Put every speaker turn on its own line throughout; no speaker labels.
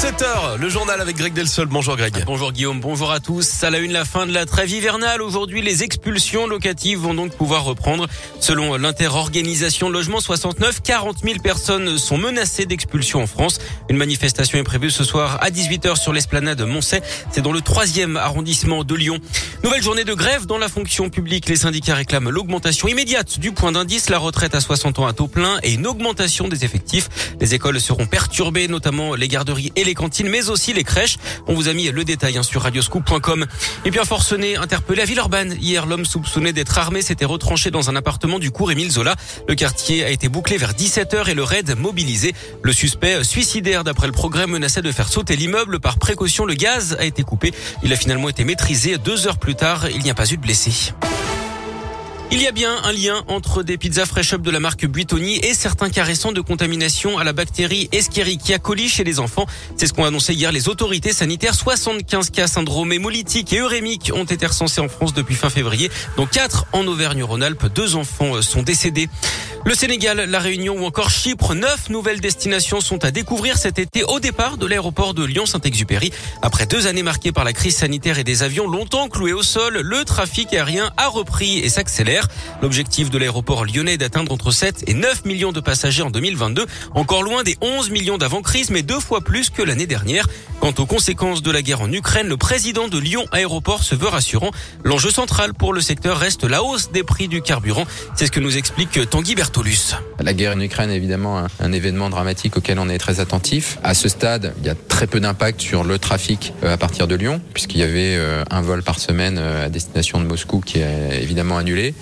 7h, le journal avec Greg Delsol. Bonjour Greg.
Bonjour Guillaume, bonjour à tous. À la une, la fin de la trêve hivernale. Aujourd'hui, les expulsions locatives vont donc pouvoir reprendre. Selon l'interorganisation Logement 69, 40 000 personnes sont menacées d'expulsion en France. Une manifestation est prévue ce soir à 18h sur l'esplanade Moncey. C'est dans le troisième arrondissement de Lyon. Nouvelle journée de grève dans la fonction publique. Les syndicats réclament l'augmentation immédiate du point d'indice, la retraite à 60 ans à taux plein et une augmentation des effectifs. Les écoles seront perturbées, notamment les garderies et les mais aussi les crèches. On vous a mis le détail hein, sur radioscoop.com. Et un forcené interpellé à Villeurbanne. Hier, l'homme soupçonné d'être armé s'était retranché dans un appartement du cours Émile Zola. Le quartier a été bouclé vers 17h et le raid mobilisé. Le suspect suicidaire, d'après le progrès, menaçait de faire sauter l'immeuble. Par précaution, le gaz a été coupé. Il a finalement été maîtrisé. Deux heures plus tard, il n'y a pas eu de blessés. Il y a bien un lien entre des pizzas fresh up de la marque Buitoni et certains cas récents de contamination à la bactérie Escherichia coli chez les enfants. C'est ce qu'ont annoncé hier les autorités sanitaires. 75 cas syndrome hémolytique et urémique ont été recensés en France depuis fin février, dont 4 en Auvergne-Rhône-Alpes. Deux enfants sont décédés. Le Sénégal, la Réunion ou encore Chypre, neuf nouvelles destinations sont à découvrir cet été au départ de l'aéroport de Lyon-Saint-Exupéry. Après deux années marquées par la crise sanitaire et des avions longtemps cloués au sol, le trafic aérien a repris et s'accélère. L'objectif de l'aéroport lyonnais est d'atteindre entre 7 et 9 millions de passagers en 2022, encore loin des 11 millions d'avant-crise, mais deux fois plus que l'année dernière. Quant aux conséquences de la guerre en Ukraine, le président de Lyon Aéroport se veut rassurant. L'enjeu central pour le secteur reste la hausse des prix du carburant. C'est ce que nous explique Tanguy
La guerre en Ukraine est évidemment un, un, événement dramatique auquel on est très attentif. À ce stade, il y a très peu d'impact sur le trafic euh, à partir de Lyon, puisqu'il y avait euh, un vol par semaine euh, à destination de Moscou qui est évidemment annulé.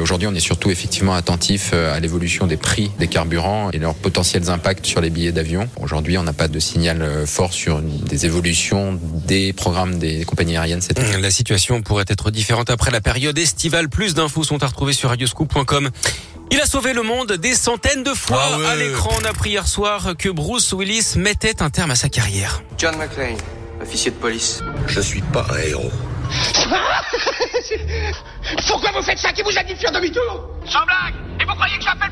Aujourd'hui, on est surtout effectivement attentif à l'évolution des prix des carburants et leurs potentiels impacts sur les billets d'avion. Aujourd'hui, on n'a pas de signal fort sur des évolutions des programmes des compagnies aériennes.
La situation pourrait être différente après la période estivale. Plus d'infos sont à retrouver sur radioscoop.com. Il a sauvé le monde des centaines de fois
Ah ouais.
à l'écran. On a appris hier soir que Bruce Willis mettait un terme à sa carrière.
John McClane, officier de police.
Je suis pas un héros.
Pourquoi vous faites ça? Qui vous a dit de faire demi-tour? Sans blague Et vous croyez que j'appelle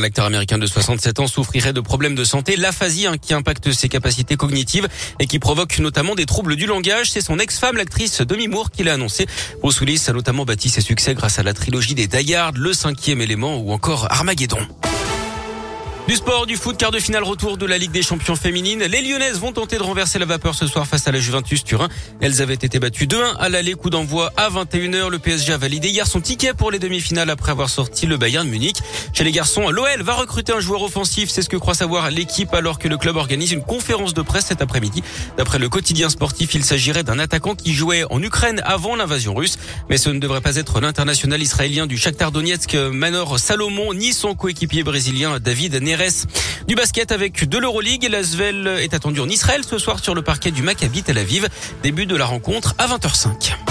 L'acteur américain de 67 ans souffrirait de problèmes de santé, l'aphasie hein, qui impacte ses capacités cognitives et qui provoque notamment des troubles du langage. C'est son ex-femme, l'actrice Demi Moore, qui l'a annoncé. Bruce Willis a notamment bâti ses succès grâce à la trilogie des Die Le Cinquième Élément ou encore Armageddon. Du sport, du foot, quart de finale retour de la Ligue des champions féminines. Les Lyonnaises vont tenter de renverser la vapeur ce soir face à la Juventus Turin. Elles avaient été battues 2-1 à l'aller, coup d'envoi à 21h. Le PSG a validé hier son ticket pour les demi-finales après avoir sorti le Bayern Munich. Chez les garçons, l'OL va recruter un joueur offensif. C'est ce que croit savoir l'équipe alors que le club organise une conférence de presse cet après-midi. D'après le quotidien sportif, il s'agirait d'un attaquant qui jouait en Ukraine avant l'invasion russe. Mais ce ne devrait pas être l'international israélien du Shakhtar Donetsk, Manor Salomon, ni son coéquipier brésilien David Neres. Du basket avec de l'Euroleague. L'Asvel est attendu en Israël ce soir sur le parquet du Maccabi Tel Aviv. Début de la rencontre à 20h05.